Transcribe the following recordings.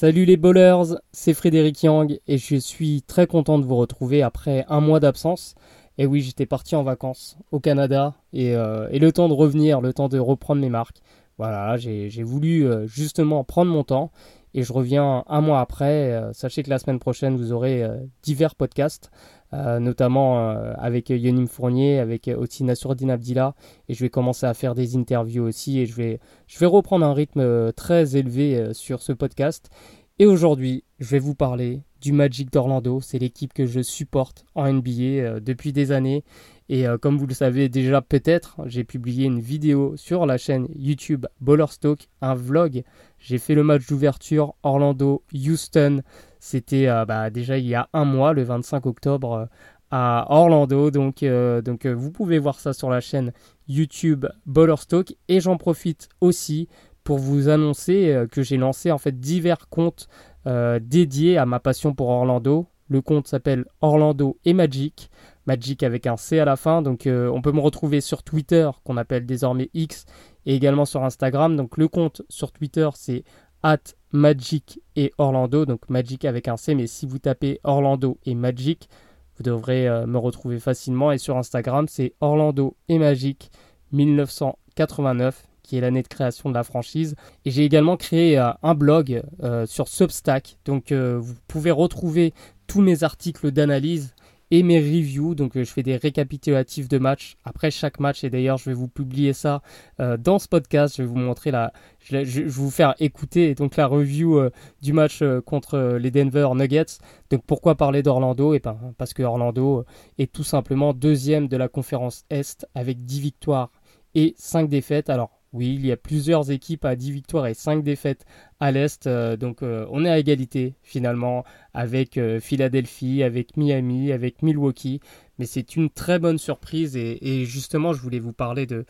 Salut les bowlers, c'est Frédéric Yang et je suis très content de vous retrouver après un mois d'absence. Et oui, j'étais parti en vacances au Canada et, euh, le temps de revenir, le temps de reprendre mes marques. Voilà, j'ai voulu euh, justement prendre mon temps et je reviens un mois après. Euh, sachez que la semaine prochaine, vous aurez divers podcasts. Euh, notamment euh, avec Yonim Fournier, avec aussi Nassourdine Abdillah, et je vais commencer à faire des interviews aussi, et je vais, je vais reprendre un rythme euh, très élevé sur ce podcast. Et aujourd'hui, je vais vous parler du Magic d'Orlando. C'est l'équipe que je supporte en NBA depuis des années. Et comme vous le savez déjà peut-être, j'ai publié une vidéo sur la chaîne YouTube Ballerstock, un vlog. J'ai fait le match d'ouverture Orlando-Houston c'était euh, bah, déjà il y a un mois, le 25 octobre, euh, à Orlando. Donc, euh, donc vous pouvez voir ça sur la chaîne YouTube Ballerstock. Et j'en profite aussi pour vous annoncer que j'ai lancé en fait divers comptes dédiés à ma passion pour Orlando. Le compte s'appelle Orlando et Magic. Magic avec un C à la fin. Donc on peut me retrouver sur Twitter qu'on appelle désormais X et également sur Instagram. Donc le compte sur Twitter c'est at Magic et Orlando, donc Magic avec un C, mais si vous tapez Orlando et Magic, vous devrez euh, me retrouver facilement. Et sur Instagram, c'est Orlando et Magic 1989, qui est l'année de création de la franchise. Et j'ai également créé euh, un blog euh, sur Substack, donc vous pouvez retrouver tous mes articles d'analyse et mes reviews. Donc euh, je fais des récapitulatifs de matchs après chaque match et d'ailleurs je vais vous publier ça euh, dans ce podcast. Je vais vous montrer la, je, vais vous faire écouter donc la review euh, du match contre les Denver Nuggets. Donc pourquoi parler d'Orlando? Et eh ben, parce que Orlando est tout simplement deuxième de la conférence Est avec 10 victoires et 5 défaites. Alors oui, il y a plusieurs équipes à 10 victoires et 5 défaites à l'Est. Euh, donc euh, on est à égalité finalement avec euh, Philadelphie, avec Miami, avec Milwaukee. Mais c'est une très bonne surprise et, justement je voulais vous parler de,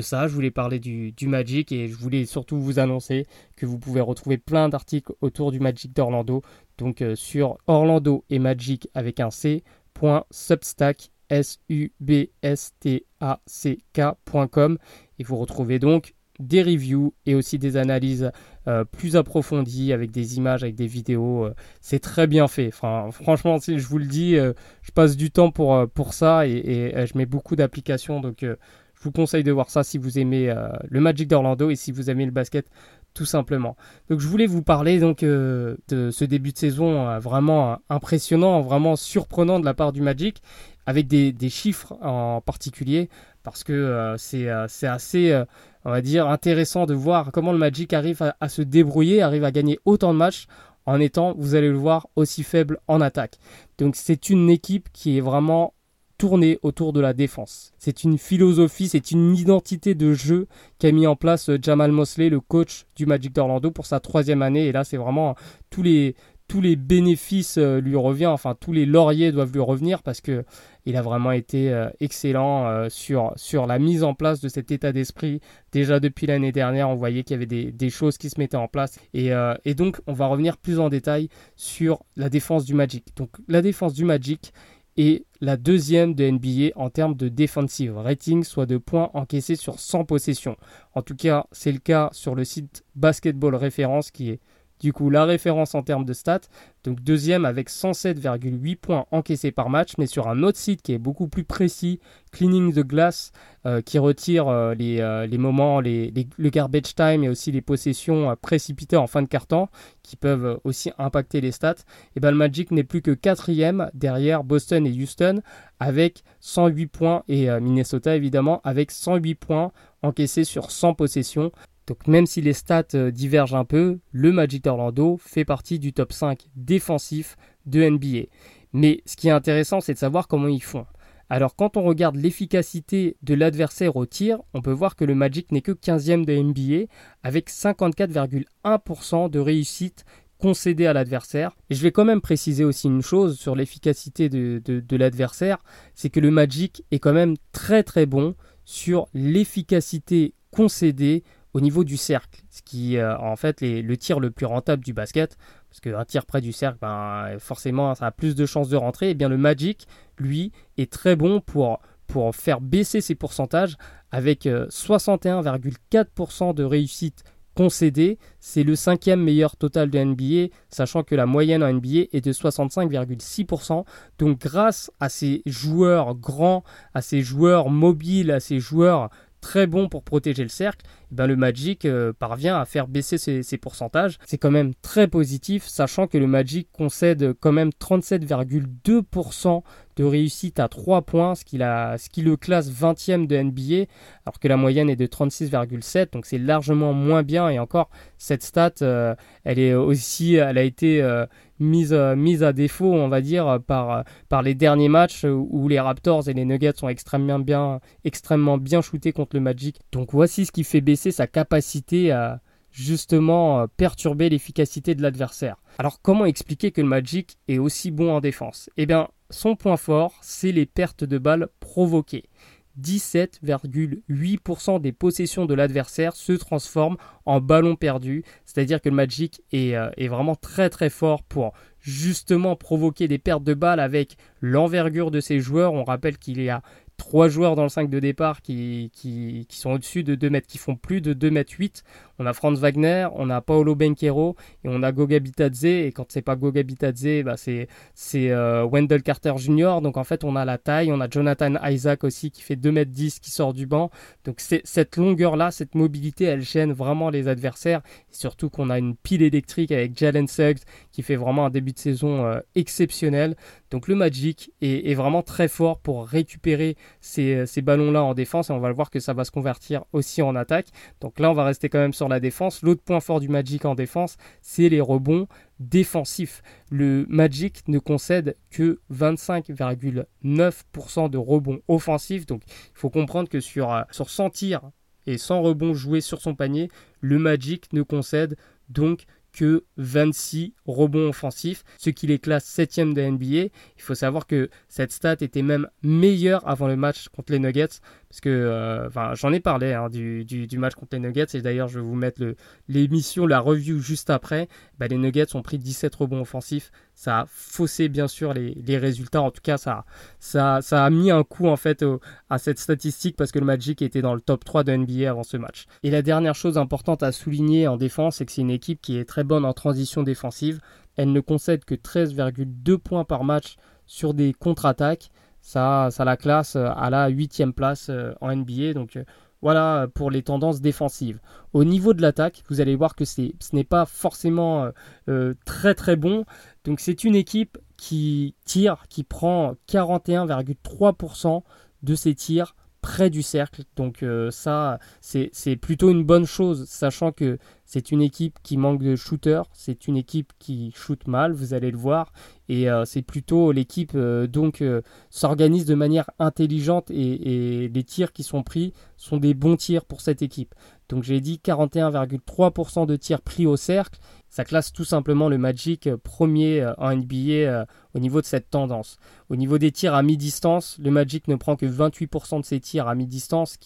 ça. Je voulais parler du, Magic et je voulais surtout vous annoncer que vous pouvez retrouver plein d'articles autour du Magic d'Orlando. Donc sur Orlando et Magic avec un C.substack S-U-B-S-T-A-C-K.com et vous retrouvez donc des reviews et aussi des analyses euh, plus approfondies avec des images, avec des vidéos. Euh, c'est très bien fait. Franchement, je vous le dis, euh, je passe du temps pour, pour ça et, je mets beaucoup d'applications. Donc, je vous conseille de voir ça si vous aimez le Magic d'Orlando et si vous aimez le basket tout simplement. Donc je voulais vous parler donc de ce début de saison vraiment impressionnant, vraiment surprenant de la part du Magic avec des, chiffres en particulier, parce que euh, euh, c'est assez, euh, intéressant de voir comment le Magic arrive à, se débrouiller, arrive à gagner autant de matchs en étant, vous allez le voir, aussi faible en attaque. Donc c'est une équipe qui est vraiment tournée autour de la défense. C'est une philosophie, c'est une identité de jeu qu'a mis en place Jamal Mosley, le coach du Magic d'Orlando, pour sa troisième année. Et là, c'est vraiment tous les, tous les bénéfices euh, lui reviennent, enfin tous les lauriers doivent lui revenir parce que il a vraiment été euh, excellent euh, sur, la mise en place de cet état d'esprit. Déjà depuis l'année dernière, on voyait qu'il y avait des, choses qui se mettaient en place. Et, et, donc, on va revenir plus en détail sur la défense du Magic. Donc, la défense du Magic est la deuxième de NBA en termes de defensive rating, soit de points encaissés sur 100 possessions. En tout cas, c'est le cas sur le site Basketball Référence qui est du coup, la référence en termes de stats, donc deuxième avec 107,8 points encaissés par match, mais sur un autre site qui est beaucoup plus précis, Cleaning the Glass, euh, qui retire euh, euh, les, moments, le garbage time et aussi les possessions précipitées en fin de carton, qui peuvent aussi impacter les stats. Et ben, le Magic n'est plus que quatrième derrière Boston et Houston avec 108 points et Minnesota évidemment avec 108 points encaissés sur 100 possessions. Donc même si les stats euh, divergent un peu, le Magic d'Orlando fait partie du top 5 défensif de NBA. Mais ce qui est intéressant, c'est de savoir comment ils font. Alors quand on regarde l'efficacité de l'adversaire au tir, on peut voir que le Magic n'est que 15e de NBA avec 54,1% de réussite concédée à l'adversaire. Et je vais quand même préciser aussi une chose sur l'efficacité de, de l'adversaire, c'est que le Magic est quand même très très bon sur l'efficacité concédée au niveau du cercle, ce qui euh, en fait est le tir le plus rentable du basket, parce qu'un tir près du cercle, ben, forcément ça a plus de chances de rentrer, et eh bien le Magic, lui, est très bon pour, faire baisser ses pourcentages avec 61,4% euh, de réussite concédés. C'est le cinquième meilleur total de NBA, sachant que la moyenne en NBA est de 65,6%. Donc grâce à ces joueurs grands, à ces joueurs mobiles, à ces joueurs très bons pour protéger le cercle, eh ben le Magic euh, parvient à faire baisser ses, pourcentages. C'est quand même très positif, sachant que le Magic concède quand même 37,2% de réussite à 3 points, ce qui, le classe 20e de NBA, alors que la moyenne est de 36,7, donc c'est largement moins bien. Et encore, cette stat, euh, elle est aussi, elle a été euh, mise, euh, mise à défaut, on va dire, par, par les derniers matchs où les Raptors et les Nuggets sont extrêmement bien, extrêmement bien shootés contre le Magic. Donc voici ce qui fait baisser sa capacité à justement perturber l'efficacité de l'adversaire. Alors comment expliquer que le Magic est aussi bon en défense? Eh bien, son point fort, c'est les pertes de balles provoquées. 17,8% des possessions de l'adversaire se transforment en ballons perdus, c'est-à-dire que le Magic est, euh, est, vraiment très très fort pour justement provoquer des pertes de balles avec l'envergure de ses joueurs. On rappelle qu'il y a trois joueurs dans le 5 de départ qui, qui, sont au-dessus de 2 mètres, qui font plus de 2 mètres 8. On a Franz Wagner, on a Paolo Benquero et on a Goga Bitadze. Et quand c'est pas Goga Bitadze, bah c'est, euh, Wendell Carter Jr. Donc en fait, on a la taille. On a Jonathan Isaac aussi qui fait 2 mètres 10 qui sort du banc. Donc cette longueur-là, cette mobilité, elle gêne vraiment les adversaires. Surtout qu'on a une pile électrique avec Jalen Suggs qui fait vraiment un début de saison euh, exceptionnel. Donc le Magic est, vraiment très fort pour récupérer ces, ces ballons-là en défense et on va le voir que ça va se convertir aussi en attaque. Donc là, on va rester quand même sur la défense. L'autre point fort du Magic en défense, c'est les rebonds défensifs. Le Magic ne concède que 25,9% de rebonds offensifs. Donc il faut comprendre que sur, euh, sur 100 tirs et 100 rebonds joués sur son panier, le Magic ne concède donc que 26 rebonds offensifs, ce qui les classe 7 de NBA. Il faut savoir que cette stat était même meilleure avant le match contre les Nuggets, parce que euh, j'en ai parlé hein, du, match contre les Nuggets, et d'ailleurs je vais vous mettre l'émission, la review juste après. Bah, les Nuggets ont pris 17 rebonds offensifs, ça a faussé bien sûr les, résultats, en tout cas ça, ça, a mis un coup en fait à cette statistique, parce que le Magic était dans le top 3 de NBA avant ce match. Et la dernière chose importante à souligner en défense, c'est que c'est une équipe qui est très bonne en transition défensive. Elle ne concède que 13,2 points par match sur des contre-attaques. Ça, ça la classe à la 8 place euh, en NBA. Donc euh, voilà pour les tendances défensives. Au niveau de l'attaque, vous allez voir que ce n'est pas forcément euh, très très bon. Donc c'est une équipe qui tire, qui prend 41,3% de ses tirs près du cercle. Donc euh, ça, c'est plutôt une bonne chose, sachant que c'est une équipe qui manque de shooters, c'est une équipe qui shoot mal, vous allez le voir, et euh, c'est plutôt l'équipe euh, donc s'organise de manière intelligente et, les tirs qui sont pris sont des bons tirs pour cette équipe. Donc j'ai dit 41,3% de tirs pris au cercle. Ça classe tout simplement le Magic euh, premier euh, en NBA euh, au niveau de cette tendance. Au niveau des tirs à mi-distance, le Magic ne prend que 28% de ses tirs à mi-distance, ce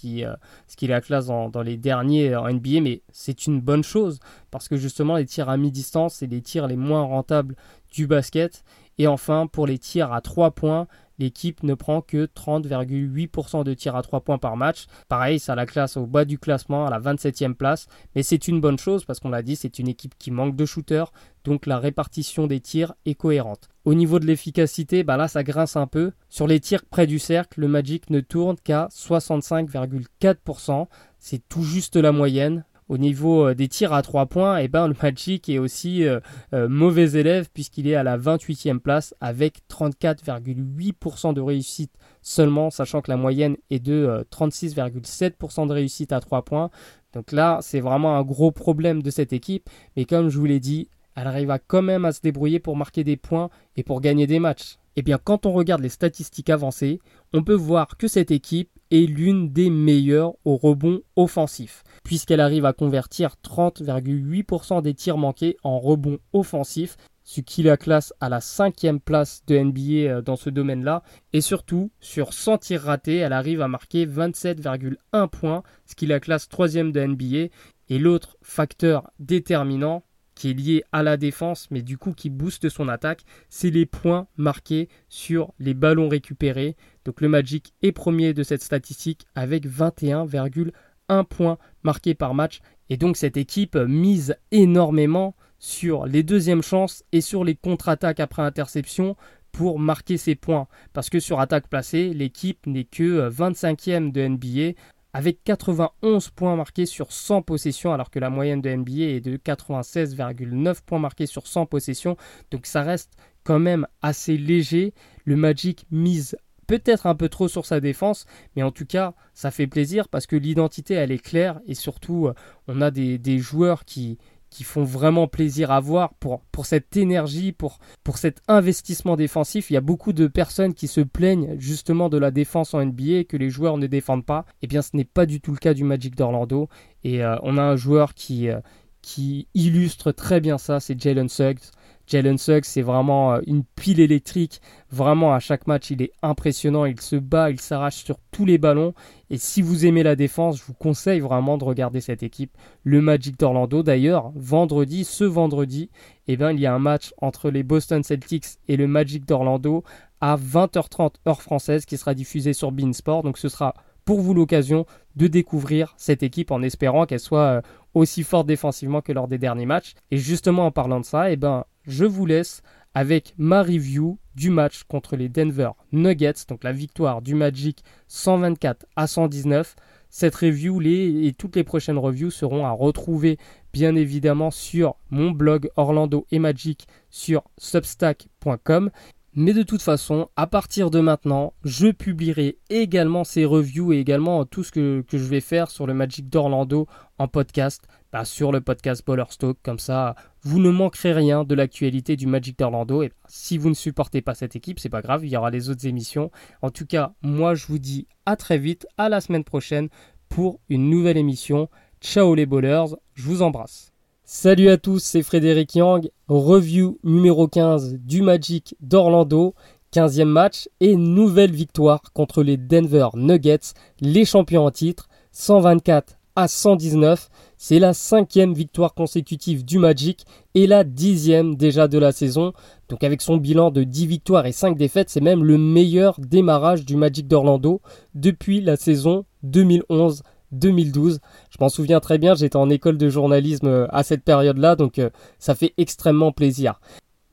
qui la classe dans, dans, les derniers en NBA, mais c'est une bonne chose parce que justement les tirs à mi-distance, c'est les tirs les moins rentables du basket. Et enfin, pour les tirs à 3 points, l'équipe ne prend que 30,8% de tirs à 3 points par match. Pareil, ça la classe au bas du classement, à la 27e place. Mais c'est une bonne chose parce qu'on l'a dit, c'est une équipe qui manque de shooters, donc la répartition des tirs est cohérente. Au niveau de l'efficacité, bah là ça grince un peu. Sur les tirs près du cercle, le Magic ne tourne qu'à 65,4%. C'est tout juste la moyenne au niveau euh, des tirs à 3 points, et eh ben, le Magic est aussi euh, euh, mauvais élève puisqu'il est à la 28e place avec 34,8% de réussite seulement, sachant que la moyenne est de 36,7% de réussite à 3 points. Donc là, c'est vraiment un gros problème de cette équipe. Mais comme je vous l'ai dit, elle arrivera quand même à se débrouiller pour marquer des points et pour gagner des matchs. Eh bien, quand on regarde les statistiques avancées, on peut voir que cette équipe est l'une des meilleures au rebond offensif, puisqu'elle arrive à convertir 30,8% des tirs manqués en rebond offensif, ce qui la classe à la cinquième place de NBA euh, dans ce domaine-là. Et surtout, sur 100 tirs ratés, elle arrive à marquer 27,1 points, ce qui la classe troisième de NBA. Et l'autre facteur déterminant, qui est lié à la défense, mais du coup qui booste son attaque, c'est les points marqués sur les ballons récupérés. Donc le Magic est premier de cette statistique avec 21,1 points marqués par match Et donc cette équipe mise énormément sur les deuxièmes chances et sur les contre-attaques après interception pour marquer ses points. Parce que sur attaque placée, l'équipe n'est que 25e de NBA avec 91 points marqués sur 100 possessions, alors que la moyenne de NBA est de 96,9 points marqués sur 100 possessions. Donc ça reste quand même assez léger. Le Magic mise peut-être un peu trop sur sa défense, mais en tout cas, ça fait plaisir parce que l'identité, elle est claire et surtout, on a des, des joueurs qui, qui font vraiment plaisir à voir pour, cette énergie, pour, cet investissement défensif. Il y a beaucoup de personnes qui se plaignent justement de la défense en NBA, que les joueurs ne défendent pas. Eh bien, ce n'est pas du tout le cas du Magic d'Orlando. Et euh, on a un joueur euh, qui illustre très bien ça, c'est Jalen Suggs. Jalen Suggs, c'est vraiment euh, une pile électrique. Vraiment, à chaque match, il est impressionnant. Il se bat, il s'arrache sur tous les ballons. Et si vous aimez la défense, je vous conseille vraiment de regarder cette équipe. Le Magic d'Orlando, d'ailleurs, vendredi, ce vendredi, eh ben, il y a un match entre les Boston Celtics et le Magic d'Orlando à 20h30 heure française qui sera diffusé sur Beansport. Donc ce sera pour vous l'occasion de découvrir cette équipe en espérant qu'elle soit euh, aussi forte défensivement que lors des derniers matchs. Et justement en parlant de ça, eh ben, je vous laisse avec ma review du match contre les Denver Nuggets, donc la victoire du Magic 124 à 119. Cette review et toutes les prochaines reviews seront à retrouver bien évidemment sur mon blog Orlando et Magic sur substack.com. Mais de toute façon, à partir de maintenant, je publierai également ces reviews et également tout ce que, je vais faire sur le Magic d'Orlando en podcast, bah, sur le podcast Ballerstock. Comme ça, vous ne manquerez rien de l'actualité du Magic d'Orlando. Et si vous ne supportez pas cette équipe, c'est pas grave, il y aura les autres émissions. En tout cas, moi je vous dis à très vite, à la semaine prochaine pour une nouvelle émission. Ciao les bowlers, je vous embrasse. Salut à tous, c'est Frédéric Yang, review numéro 15 du Magic d'Orlando, 15e match et nouvelle victoire contre les Denver Nuggets, les champions en titre, 124 à 119. C'est la cinquième victoire consécutive du Magic et la dixième déjà de la saison. Donc avec son bilan de 10 victoires et 5 défaites, c'est même le meilleur démarrage du Magic d'Orlando depuis la saison 2011 2012. Je m'en souviens très bien, j'étais en école de journalisme euh, à cette période-là, donc euh, ça fait extrêmement plaisir.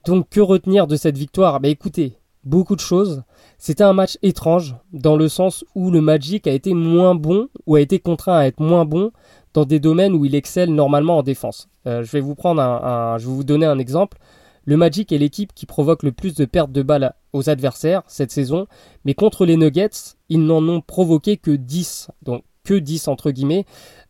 Donc que retenir de cette victoire? Bah écoutez, beaucoup de choses. C'était un match étrange, dans le sens où le Magic a été moins bon, ou a été contraint à être moins bon, dans des domaines où il excelle normalement en défense. Euh, je vais vous prendre un, donner un exemple. Le Magic est l'équipe qui provoque le plus de pertes de balles aux adversaires cette saison, mais contre les Nuggets, ils n'en ont provoqué que 10. Donc que 10 entre guillemets.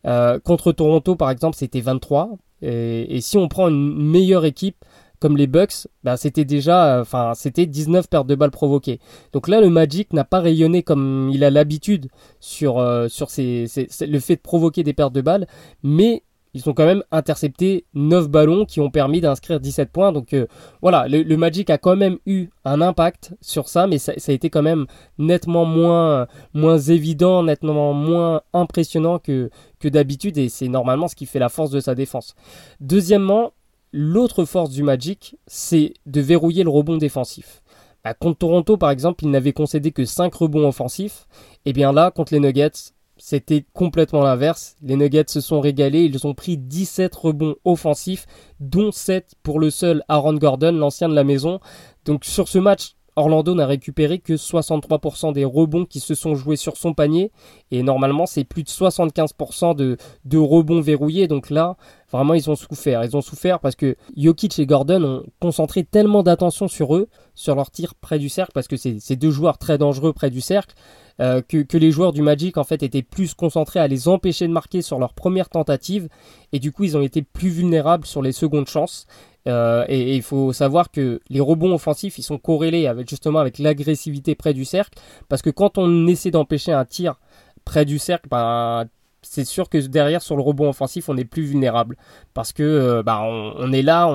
Euh, contre Toronto, par exemple, c'était 23. Et, si on prend une meilleure équipe comme les Bucks, bah, c'était déjà, enfin, c'était 19 pertes de balles provoquées. Donc là, le Magic n'a pas rayonné comme il a l'habitude sur, euh, le fait de provoquer des pertes de balles, mais ils ont quand même intercepté 9 ballons qui ont permis d'inscrire 17 points. Donc euh, voilà, le, Magic a quand même eu un impact sur ça, mais ça, a été quand même nettement moins, moins évident, nettement moins impressionnant que d'habitude, et c'est normalement ce qui fait la force de sa défense. Deuxièmement, l'autre force du Magic, c'est de verrouiller le rebond défensif. Bah, contre Toronto, par exemple, il n'avait concédé que 5 rebonds offensifs. Et bien là, contre les Nuggets, c'était complètement l'inverse. Les Nuggets se sont régalés. Ils ont pris 17 rebonds offensifs, dont 7 pour le seul Aaron Gordon, l'ancien de la maison. Donc sur ce match, Orlando n'a récupéré que 63% des rebonds qui se sont joués sur son panier. Et normalement, c'est plus de 75% de, rebonds verrouillés. Donc là, vraiment, ils ont souffert. Ils ont souffert parce que Jokic et Gordon ont concentré tellement d'attention sur eux, sur leur tir près du cercle, parce que c'est deux joueurs très dangereux près du cercle. Euh, que, les joueurs du Magic en fait étaient plus concentrés à les empêcher de marquer sur leur première tentative et du coup ils ont été plus vulnérables sur les secondes chances euh, et il faut savoir que les rebonds offensifs ils sont corrélés avec justement avec l'agressivité près du cercle. Parce que quand on essaie d'empêcher un tir près du cercle ben, c'est sûr que derrière sur le rebond offensif on est plus vulnérable. Parce que euh, bah, on, est là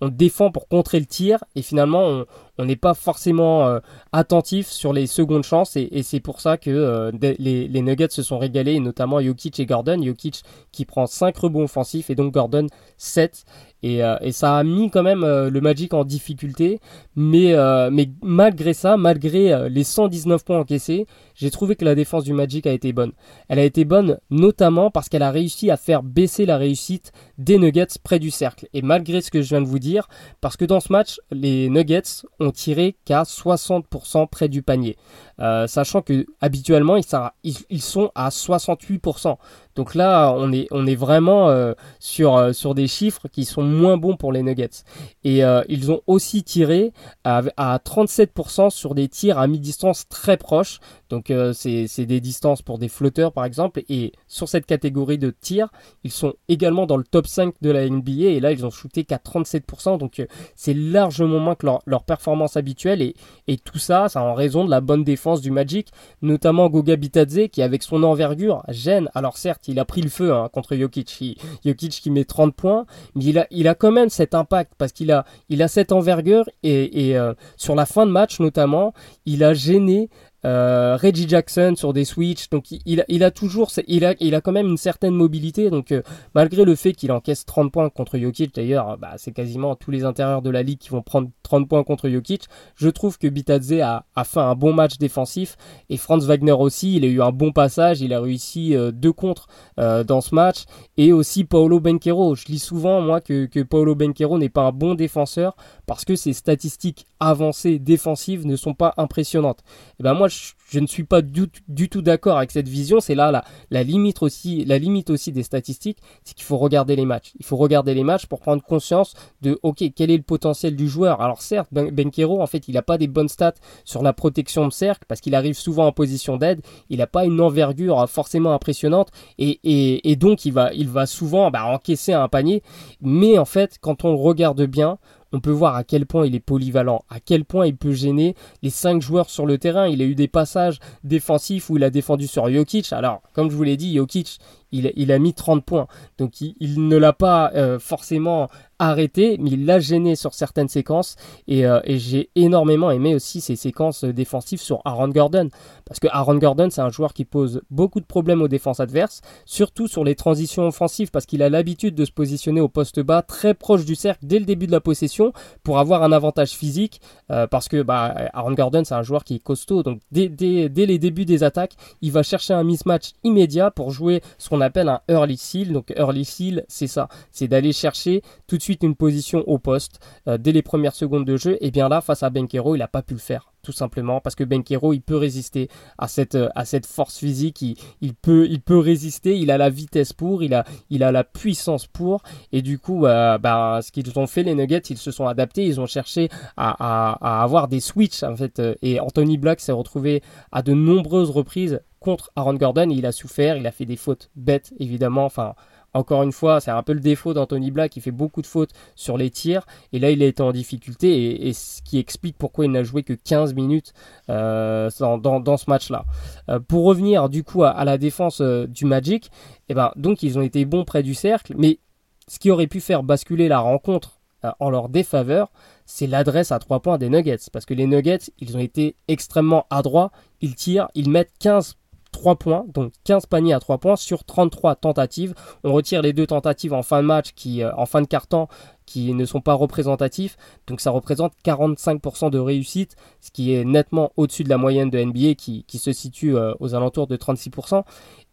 on, défend pour contrer le tir. Et finalement on, on n'est pas forcément euh, attentif sur les secondes chances et, c'est pour ça que euh, les, Nuggets se sont régalés, notamment Jokic et Gordon. Jokic qui prend 5 rebonds offensifs et donc Gordon 7. Euh, et, ça a mis quand même le Magic en difficulté. Mais, mais malgré ça, malgré les 119 points encaissés, j'ai trouvé que la défense du Magic a été bonne. Elle a été bonne notamment parce qu'elle a réussi à faire baisser la réussite des Nuggets près du cercle. Et malgré ce que je viens de vous dire, parce que dans ce match, les Nuggets ont tiré qu'à 60% près du panier. sachant que habituellement, ils, ils sont à 68%. Donc là, on est, on est vraiment euh, sur, euh, sur des chiffres qui sont moins bons pour les Nuggets. Et euh, ils ont aussi tiré à, à 37% sur des tirs à mi-distance très proches. Donc c'est des distances pour des flotteurs par exemple. Et sur cette catégorie de tirs, ils sont également dans le top 5 de la NBA. Et là, ils ont shooté qu'à 37%. Donc c'est largement moins que leur, leur performance habituelle. Et, et tout ça, c'est en raison de la bonne défense du Magic. Notamment Goga Bitadze qui avec son envergure gêne. Alors certes, il a pris le feu hein, contre Jokic. Jokic qui met 30 points, mais il a, il quand même cet impact parce qu'il a, il cette envergure et, euh, sur la fin de match notamment, il a gêné euh, Reggie Jackson sur des switches, donc il, a toujours, il a, il a quand même une certaine mobilité. Donc euh, malgré le fait qu'il encaisse 30 points contre Jokic, d'ailleurs, bah, c'est quasiment tous les intérieurs de la ligue qui vont prendre 30 points contre Jokic. Je trouve que Bitadze a, fait un bon match défensif et Franz Wagner aussi. Il a eu un bon passage, il a réussi euh, deux contres dans ce match et aussi Paolo Benquero. Je lis souvent moi que, que Paolo Benquero n'est pas un bon défenseur parce que ses statistiques avancées défensives ne sont pas impressionnantes. Et eh ben moi je, ne suis pas du, tout d'accord avec cette vision. C'est là la, limite aussi, des statistiques, c'est qu'il faut regarder les matchs. Il faut regarder les matchs pour prendre conscience de, quel est le potentiel du joueur. Alors certes, ben, Benquero, en fait, il n'a pas des bonnes stats sur la protection de cercle parce qu'il arrive souvent en position d'aide. Il n'a pas une envergure forcément impressionnante et, donc il va, il va souvent bah, encaisser un panier. Mais en fait, quand on le regarde bien, on peut voir à quel point il est polyvalent, à quel point il peut gêner les cinq joueurs sur le terrain. Il a eu des passages défensifs où il a défendu sur Jokic. Alors, comme je vous l'ai dit, Jokic, il, a mis 30 points. Donc il, ne l'a pas euh, forcément arrêté, mais il l'a gêné sur certaines séquences. Euh, et, j'ai énormément aimé aussi ses séquences défensives sur Aaron Gordon. Parce que Aaron Gordon, c'est un joueur qui pose beaucoup de problèmes aux défenses adverses, surtout sur les transitions offensives, parce qu'il a l'habitude de se positionner au poste bas, très proche du cercle dès le début de la possession, pour avoir un avantage physique. Euh, parce que bah, Aaron Gordon, c'est un joueur qui est costaud. Donc dès les débuts des attaques, il va chercher un mismatch immédiat pour jouer ce qu'on appelle un early seal. Donc early seal, c'est ça, c'est d'aller chercher tout de suite une position au poste euh, dès les premières secondes de jeu. Et bien là, face à Benkero, il n'a pas pu le faire tout simplement parce que Benkero il peut résister à cette euh, à cette force physique. Il, peut il peut résister. Il a la vitesse pour il a il a la puissance pour. Et du coup euh, bah, ce qu'ils ont fait les Nuggets ils se sont adaptés. Ils ont cherché à, à avoir des switches en fait. Et Anthony Black s'est retrouvé à de nombreuses reprises contre Aaron Gordon. il a souffert, il a fait des fautes bêtes, évidemment. Enfin, encore une fois, c'est un peu le défaut d'Anthony Black, il fait beaucoup de fautes sur les tirs, et là il a été en difficulté, et, ce qui explique pourquoi il n'a joué que 15 minutes euh, dans, ce match-là. Euh, pour revenir du coup à, la défense euh, du Magic, eh ben, donc ils ont été bons près du cercle, mais ce qui aurait pu faire basculer la rencontre en leur défaveur, c'est l'adresse à 3 points des Nuggets. Parce que les Nuggets, ils ont été extrêmement adroits. Ils tirent, ils mettent 15 3 points, donc 15 paniers à 3 points sur 33 tentatives. On retire les deux tentatives en fin de match qui, euh, en fin de carton, qui ne sont pas représentatifs. Donc ça représente 45% de réussite, ce qui est nettement au-dessus de la moyenne de NBA qui, se situe euh, aux alentours de 36%.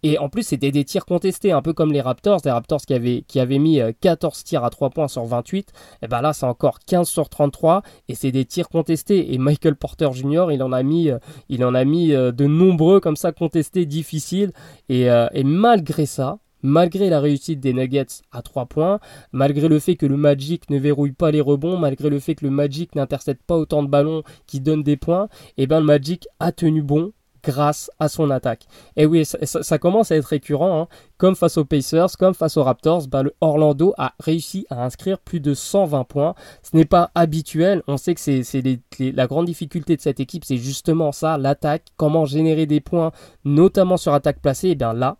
Et en plus, c'était des tirs contestés, un peu comme les Raptors. Les Raptors qui avaient, qui mis 14 euh, tirs à 3 points sur 28. Et ben là, c'est encore 15 sur 33. Et c'est des tirs contestés. Et Michael Porter Jr., il en a mis, euh, il en a mis de nombreux comme ça contestés, difficiles. Et malgré ça, malgré la réussite des Nuggets à 3 points, malgré le fait que le Magic ne verrouille pas les rebonds, malgré le fait que le Magic n'intercepte pas autant de ballons qui donnent des points, et eh ben le Magic a tenu bon grâce à son attaque. Et oui, ça, commence à être récurrent, hein. comme face aux Pacers, comme face aux Raptors, ben, Orlando a réussi à inscrire plus de 120 points. Ce n'est pas habituel, on sait que c'est la grande difficulté de cette équipe, c'est justement ça, l'attaque, comment générer des points, notamment sur attaque placée, et bien là,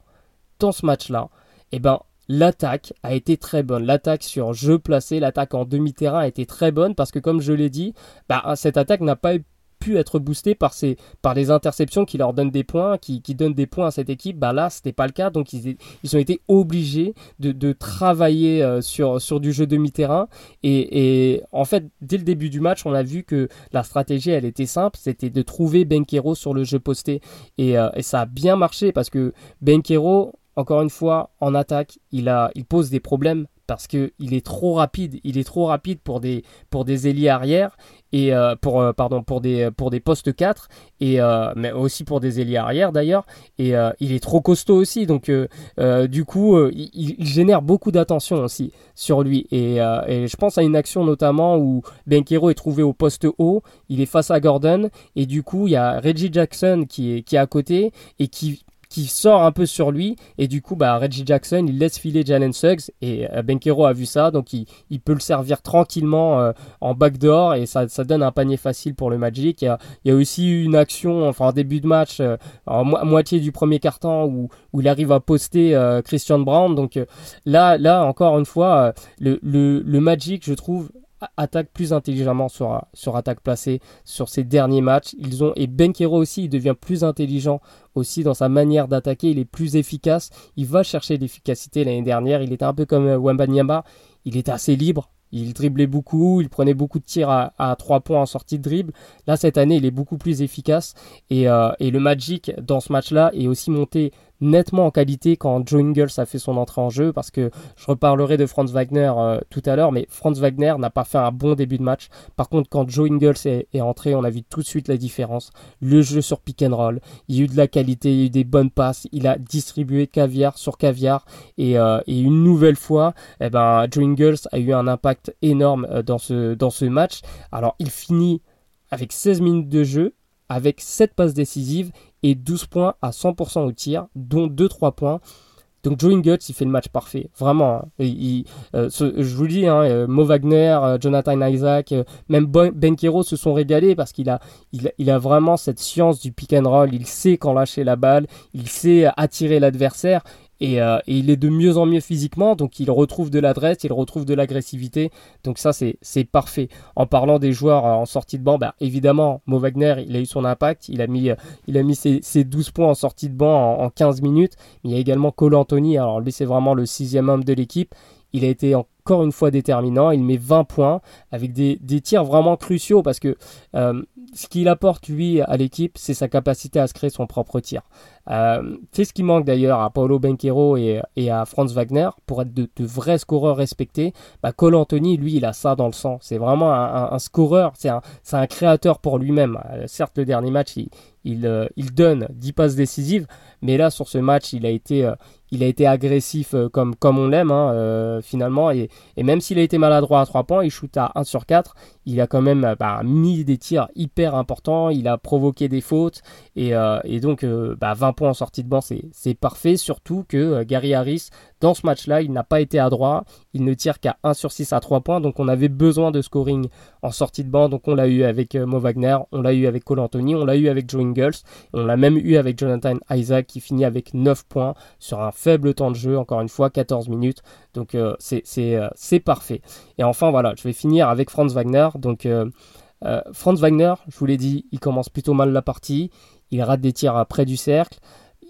dans ce match-là, eh ben, l'attaque a été très bonne. L'attaque sur jeu placé, l'attaque en demi-terrain a été très bonne parce que comme je l'ai dit, bah, cette attaque n'a pas pu être boostée par, par les interceptions qui leur donnent des points, qui, donnent des points à cette équipe. Bah là, c'était pas le cas, donc ils, ont été obligés de, travailler euh, sur, du jeu demi-terrain. Et, en fait, dès le début du match, on a vu que la stratégie, elle était simple, c'était de trouver Benkero sur le jeu posté. Et, euh, ça a bien marché parce que Benkero, encore une fois, en attaque, il, pose des problèmes parce qu'il est trop rapide. Il est trop rapide pour des, pour des arrière et euh, pour, euh, pardon, pour, des, pour des postes 4 et, euh, mais aussi pour des ailiers arrière d'ailleurs. Et il est trop costaud aussi. Donc du coup, il, génère beaucoup d'attention aussi sur lui. Et, je pense à une action notamment où Benkero est trouvé au poste haut. Il est face à Gordon. Et du coup, il y a Reggie Jackson qui est, qui est à côté et qui qui sort un peu sur lui. Et du coup bah Reggie Jackson il laisse filer Jalen Suggs. Et euh, Benkero a vu ça. Donc il, il peut le servir tranquillement euh, en backdoor. Et ça, ça donne un panier facile pour le Magic. Il y a, il y a aussi une action enfin en début de match euh, en moitié du premier quart-temps où, où il arrive à poster Christian Brown. Donc là là encore une fois le, le Magic je trouve attaque plus intelligemment sur, sur attaque placée sur ces derniers matchs. Ils ont, et Benkero aussi, il devient plus intelligent aussi dans sa manière d'attaquer. Il est plus efficace. Il va chercher l'efficacité l'année dernière. Il était un peu comme euh, Wembanyama. Il était assez libre. Il driblait beaucoup, il prenait beaucoup de tirs à, à 3 points en sortie de dribble. Là, cette année, il est beaucoup plus efficace. Et, euh, et le Magic, dans ce match-là, est aussi monté nettement en qualité quand Joe Ingles a fait son entrée en jeu parce que je reparlerai de Franz Wagner euh, tout à l'heure mais Franz Wagner n'a pas fait un bon début de match. Par contre quand Joe Ingles est, est, entré on a vu tout de suite la différence. Le jeu sur pick and roll il y a eu de la qualité il y a eu des bonnes passes il a distribué caviar sur caviar et, euh, et une nouvelle fois eh ben, Joe Ingles a eu un impact énorme euh, dans ce, dans ce match. Alors il finit avec 16 minutes de jeu avec 7 passes décisives et 12 points à 100% au tir, dont 2-3 points. Donc Joe Ingles, il fait le match parfait, vraiment. Hein. Il, euh, je vous dis, hein, euh, Mo Wagner, euh, Jonathan Isaac, même Benkero se sont régalés parce qu'il a, il, a vraiment cette science du pick and roll. Il sait quand lâcher la balle, il sait attirer l'adversaire. Euh, et, il est de mieux en mieux physiquement, donc il retrouve de l'adresse, il retrouve de l'agressivité, donc ça c'est parfait. En parlant des joueurs euh, en sortie de banc, bah, évidemment, Mo Wagner, il a eu son impact, il a mis, il a mis ses, ses 12 points en sortie de banc en, 15 minutes, il y a également Cole Anthony, alors lui c'est vraiment le sixième homme de l'équipe, il a été encore une fois déterminant. Il met 20 points avec des, des tirs vraiment cruciaux parce que euh, ce qu'il apporte lui à l'équipe, c'est sa capacité à se créer son propre tir. Euh, c'est ce qui manque d'ailleurs à Paolo Benquero et, à Franz Wagner pour être de, vrais scoreurs respectés. Bah, Cole Anthony, lui, il a ça dans le sang. C'est vraiment un, scoreur, c'est un, un, créateur pour lui-même. Euh, certes, le dernier match, il, il, euh, il, donne 10 passes décisives, mais là, sur ce match, il a été, il a été agressif comme, comme on l'aime, hein, finalement. Et, même s'il a été maladroit à 3 points, il shoot à 1 sur 4. Il a quand même bah, mis des tirs hyper importants. Il a provoqué des fautes. Et, donc, bah, 20 points en sortie de banc, c'est parfait. Surtout que euh, Gary Harris, dans ce match-là, il n'a pas été à droit. Il ne tire qu'à 1 sur 6 à 3 points. Donc on avait besoin de scoring en sortie de banc. Donc on l'a eu avec euh, Mo Wagner, on l'a eu avec Cole Anthony, on l'a eu avec Joe Ingles. On l'a même eu avec Jonathan Isaac qui finit avec 9 points sur un faible temps de jeu. Encore une fois, 14 minutes. Donc euh, c'est parfait. Et enfin, voilà, je vais finir avec Franz Wagner. Donc. Franz Wagner, je vous l'ai dit, il commence plutôt mal la partie il rate des tirs près du cercle.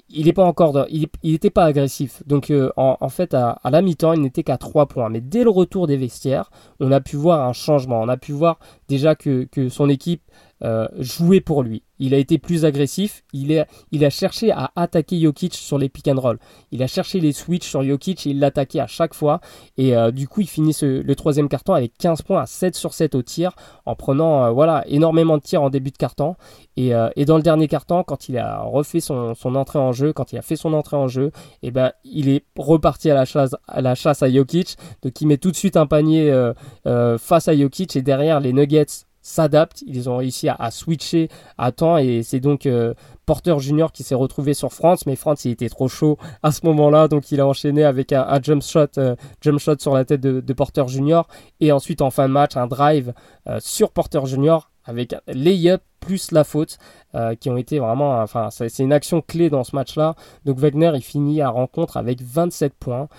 Il n'est pas encore, il n'était pas agressif. Donc euh, en, fait, à, la mi-temps, il n'était qu'à 3 points. Mais dès le retour des vestiaires, on a pu voir un changement. On a pu voir déjà que son équipe euh, jouer pour lui. Il a été plus agressif, il, est, il a cherché à attaquer Jokic sur les pick and roll. Il a cherché les switches sur Jokic et il l'attaquait à chaque fois. Et euh, du coup, il finit le troisième carton avec 15 points à 7 sur 7 au tir, en prenant euh, voilà, énormément de tirs en début de carton. Et, et dans le dernier carton, quand il a refait son, son, entrée en jeu, quand il a fait son entrée en jeu, et eh ben, il est reparti à la chasse à, la chasse à Jokic. Donc il met tout de suite un panier face à Jokic et derrière les Nuggets s'adaptent. Ils ont réussi à, switcher à temps et c'est donc euh, Porter Junior qui s'est retrouvé sur France, mais France il était trop chaud à ce moment-là, donc il a enchaîné avec un, jump shot, euh, jump shot sur la tête de, Porter Junior et ensuite en fin de match un drive euh, sur Porter Junior avec layup plus la faute qui ont été vraiment, enfin c'est une action clé dans ce match-là. Donc Wagner il finit à rencontre avec 27 points.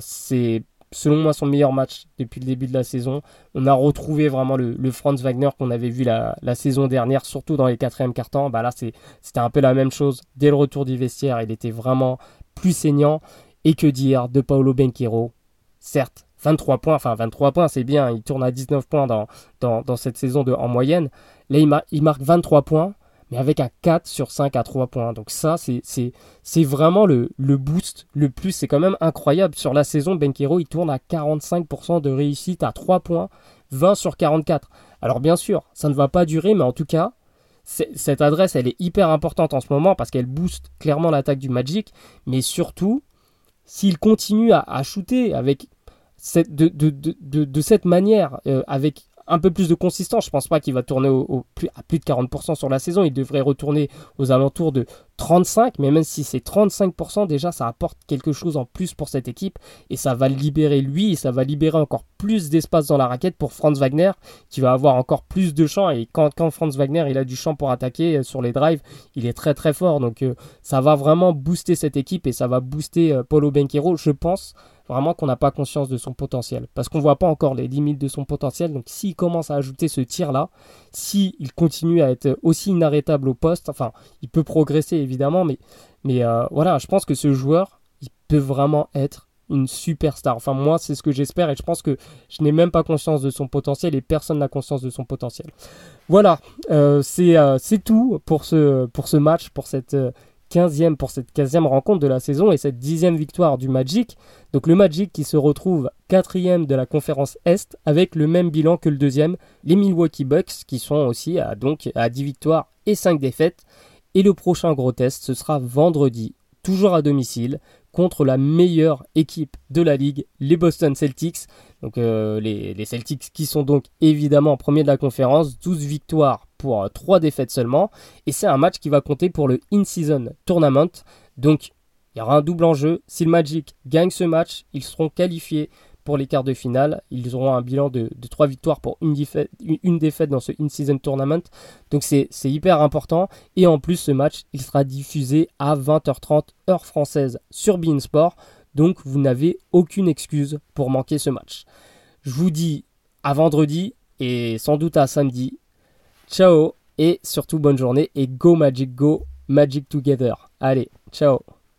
C'est selon moi son meilleur match depuis le début de la saison. On a retrouvé vraiment le, Franz Wagner qu'on avait vu la, saison dernière, surtout dans les quatrièmes cartons. Bah là c'était un peu la même chose. Dès le retour du vestiaire, il était vraiment plus saignant. Et que dire de Paolo Benquero? Certes, 23 points, enfin 23 points, c'est bien, il tourne à 19 points dans, dans, cette saison en moyenne. Là, il, il, marque 23 points, mais avec un 4 sur 5 à 3 points. Donc ça, c'est vraiment le, boost le plus. C'est quand même incroyable. Sur la saison, Benquero, il tourne à 45% de réussite à 3 points, 20 sur 44. Alors bien sûr, ça ne va pas durer, mais en tout cas, cette adresse, elle est hyper importante en ce moment parce qu'elle booste clairement l'attaque du Magic, mais surtout, s'il continue à, shooter avec de, de, de, cette manière, euh, avec un peu plus de consistance. Je pense pas qu'il va tourner à plus de 40% sur la saison. Il devrait retourner aux alentours de 35, mais même si c'est 35%, déjà ça apporte quelque chose en plus pour cette équipe et ça va libérer lui et ça va libérer encore plus d'espace dans la raquette pour Franz Wagner qui va avoir encore plus de champ et quand, quand Franz Wagner il a du champ pour attaquer euh, sur les drives, il est très très fort donc euh, ça va vraiment booster cette équipe et ça va booster euh, Paulo Benquero, je pense vraiment qu'on n'a pas conscience de son potentiel. Parce qu'on ne voit pas encore les limites de son potentiel. Donc s'il commence à ajouter ce tir-là, s'il continue à être aussi inarrêtable au poste, enfin, il peut progresser évidemment, mais, mais euh, voilà, je pense que ce joueur, il peut vraiment être une superstar. Enfin, moi, c'est ce que j'espère et je pense que je n'ai même pas conscience de son potentiel et personne n'a conscience de son potentiel. Voilà, euh, euh, c'est tout pour ce, pour ce match, pour cette 15e pour cette 15e rencontre de la saison et cette 10e victoire du Magic. Donc le Magic qui se retrouve 4e de la conférence Est avec le même bilan que le deuxième, les Milwaukee Bucks qui sont aussi à, donc, à 10 victoires et 5 défaites. Et le prochain gros test, ce sera vendredi, toujours à domicile, contre la meilleure équipe de la ligue, les Boston Celtics. Donc euh, les, Celtics qui sont donc évidemment premier de la conférence, 12 victoires pour 3 défaites seulement. Et c'est un match qui va compter pour le In-Season Tournament. Donc il y aura un double enjeu. Si le Magic gagne ce match, ils seront qualifiés pour les quarts de finale. Ils auront un bilan de, 3 victoires pour une défaite, dans ce In-Season Tournament. Donc c'est hyper important. Et en plus, ce match, il sera diffusé à 20h30 heure française sur Beansport. Donc vous n'avez aucune excuse pour manquer ce match. Je vous dis à vendredi et sans doute à samedi Ciao et surtout bonne journée et go Magic Go Magic Together. Allez, ciao